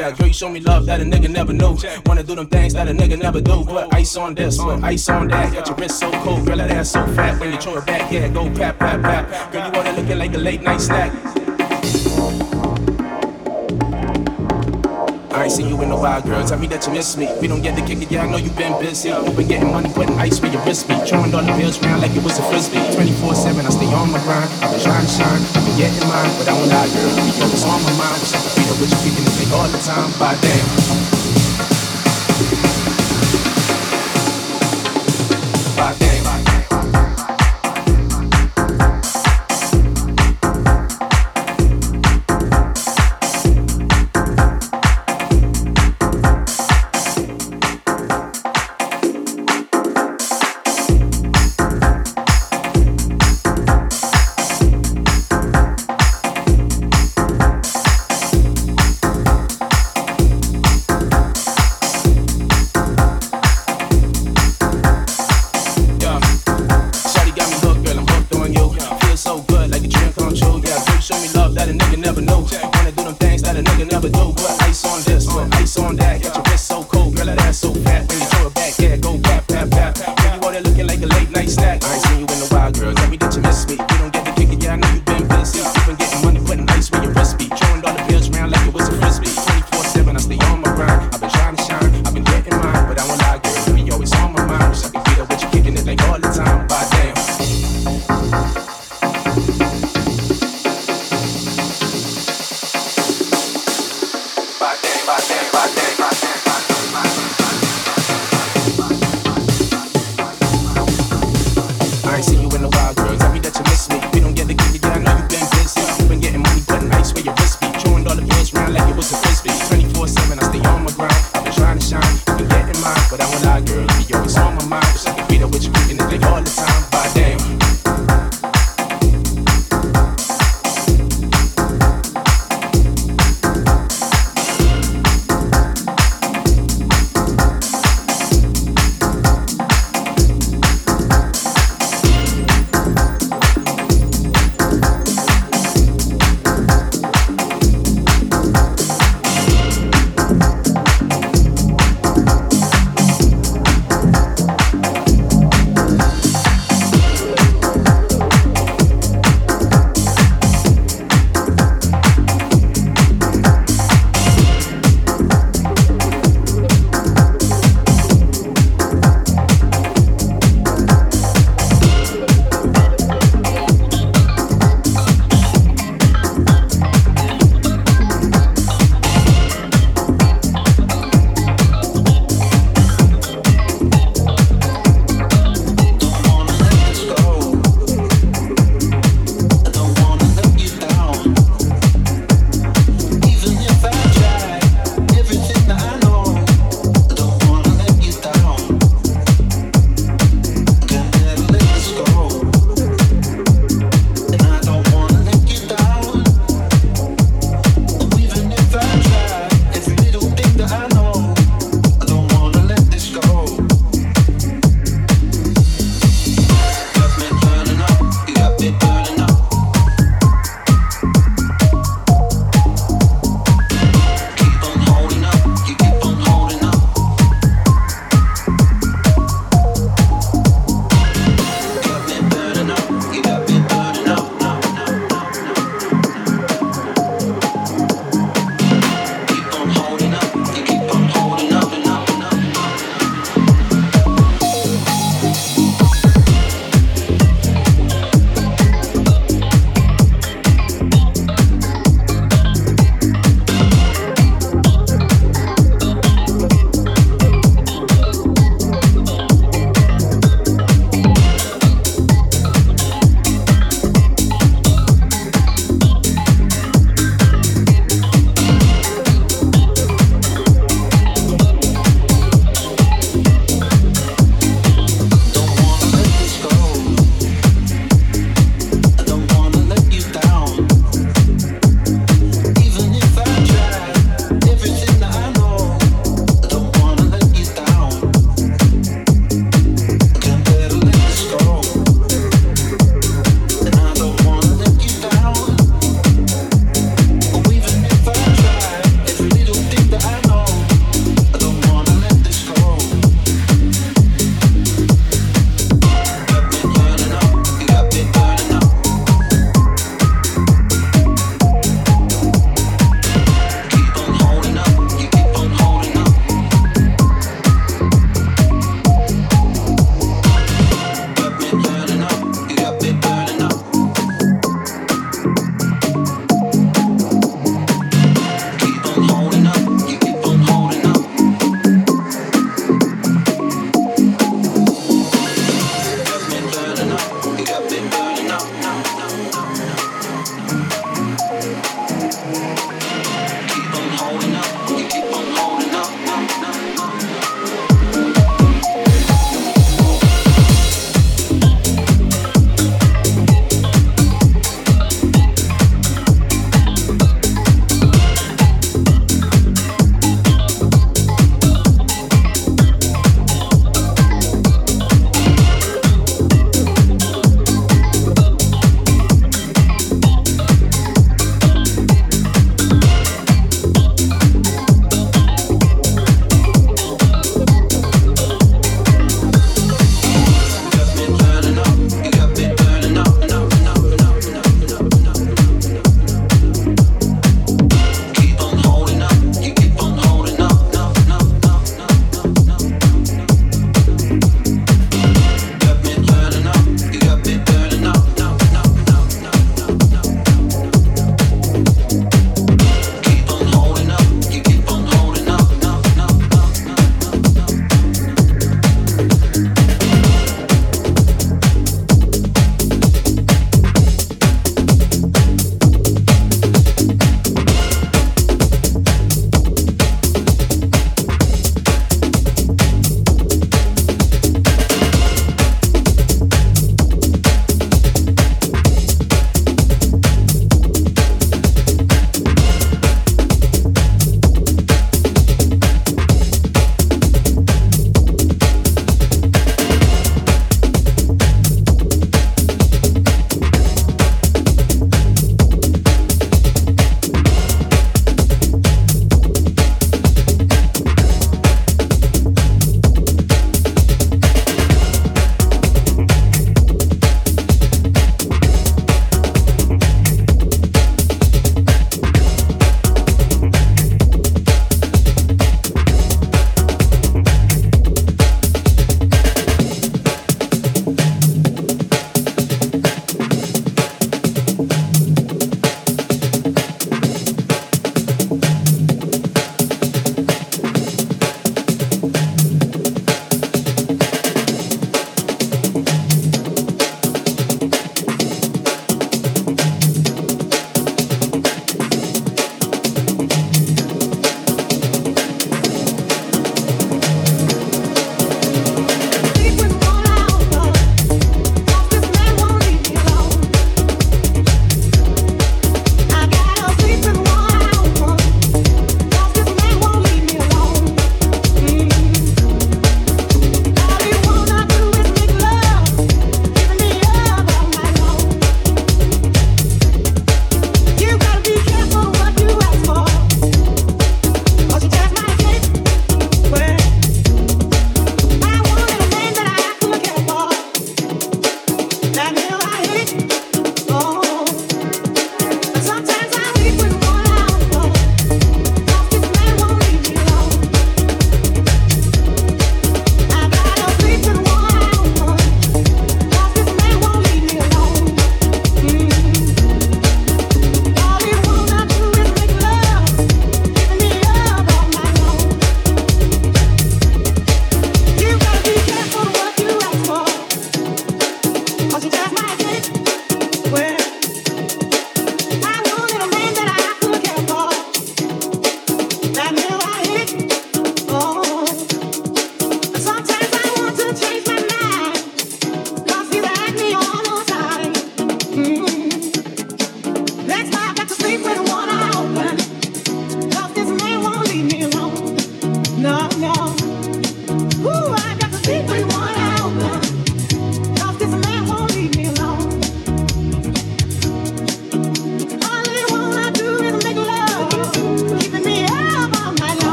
Yeah, girl, you show me love that a nigga never knew. Wanna do them things that a nigga never do. Put ice on this, put ice on that. Got your wrist so cold, girl, that ass so fat. When you throw it back, yeah, go pat, pat, pat. Girl, you wanna looking like a late night snack. Ain't seen you in a while, girl. Tell me that you miss me. We don't get to kick it, yeah. I know you been busy. You been getting money, putting ice where your wrist be. Throwing all the bills around like it was a frisbee. 24 7, I stay on my grind. I've been trying to shine. I've been getting mine, but I don't lie, girl. You know it's on my mind. Feel what you're kicking it like all the time. By damn.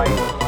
Bye.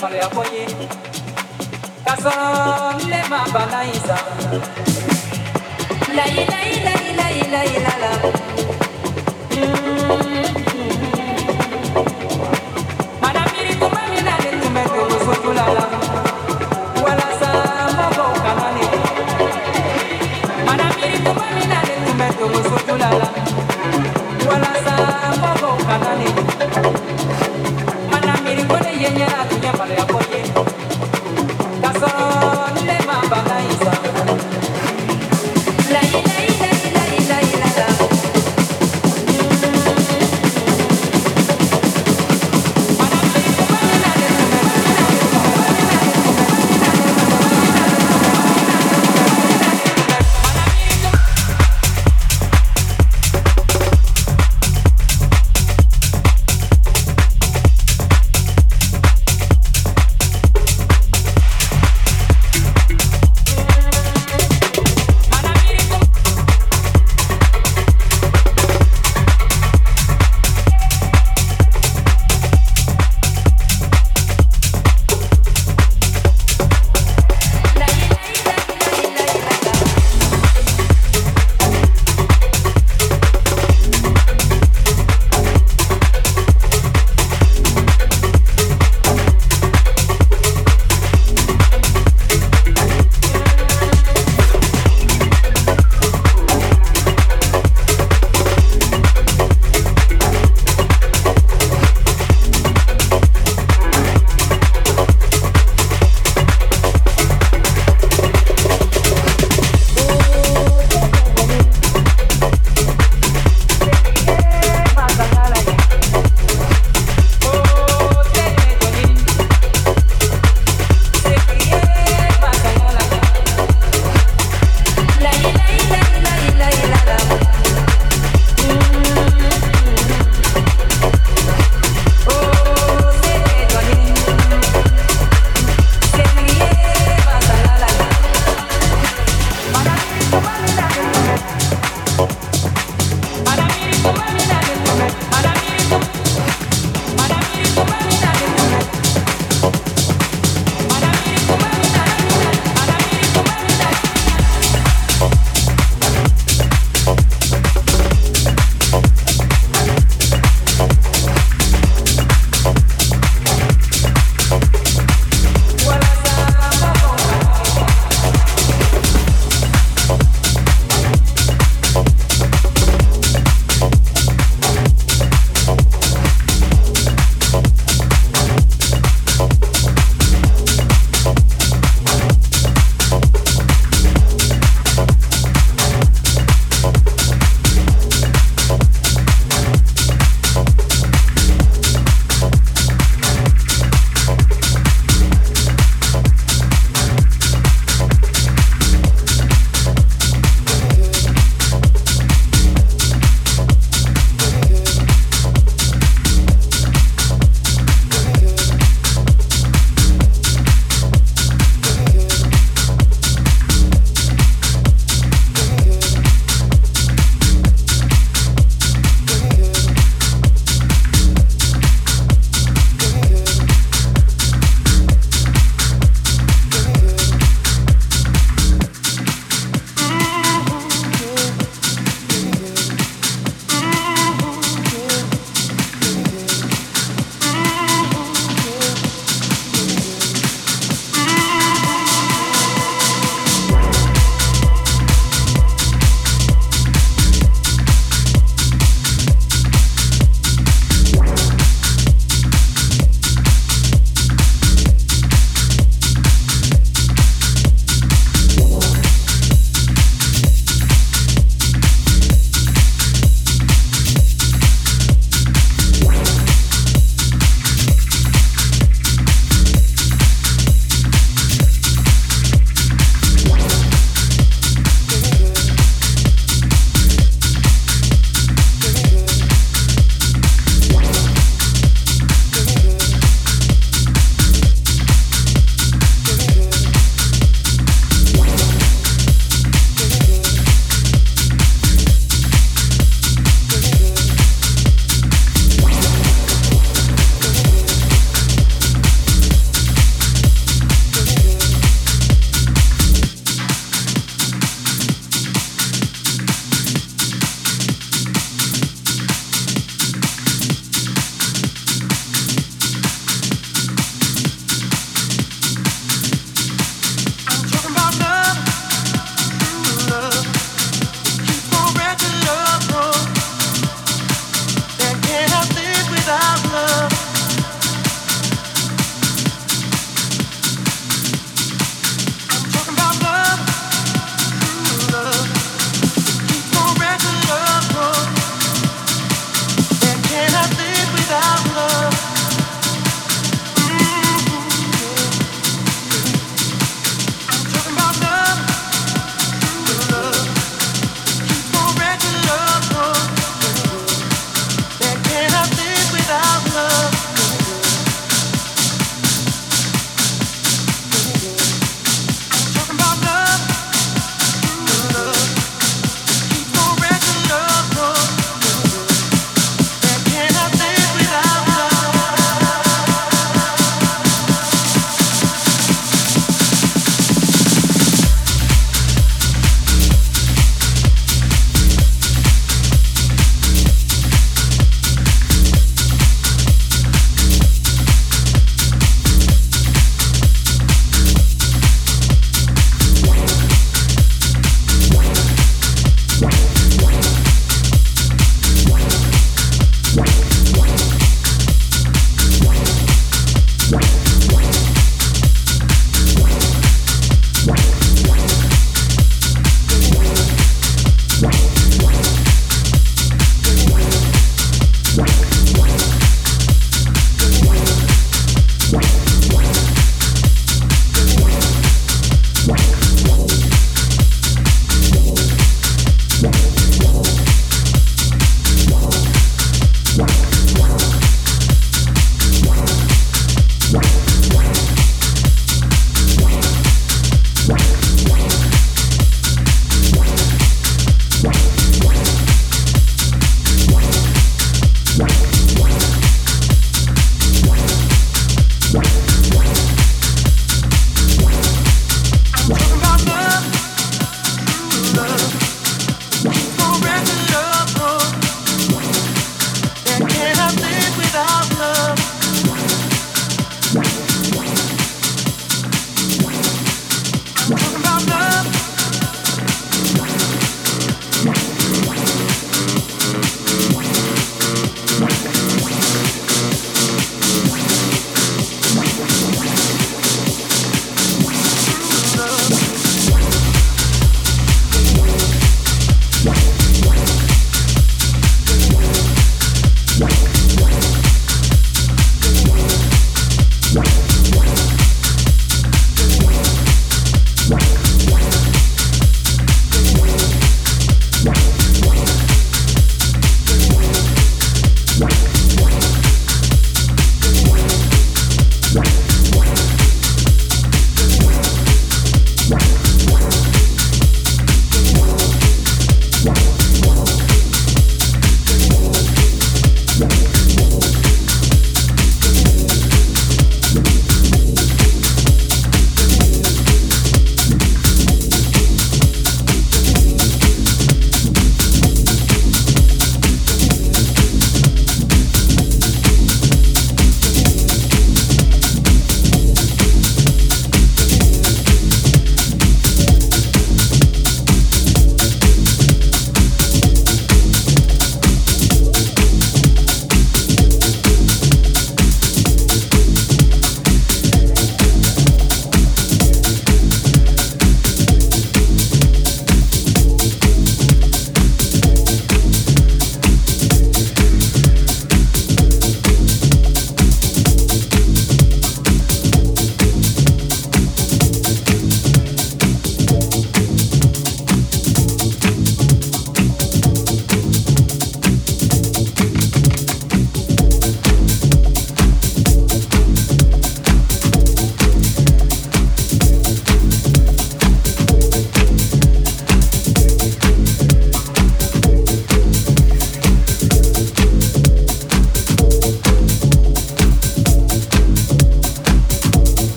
mole akoye kasoro lema banaisa la ila ila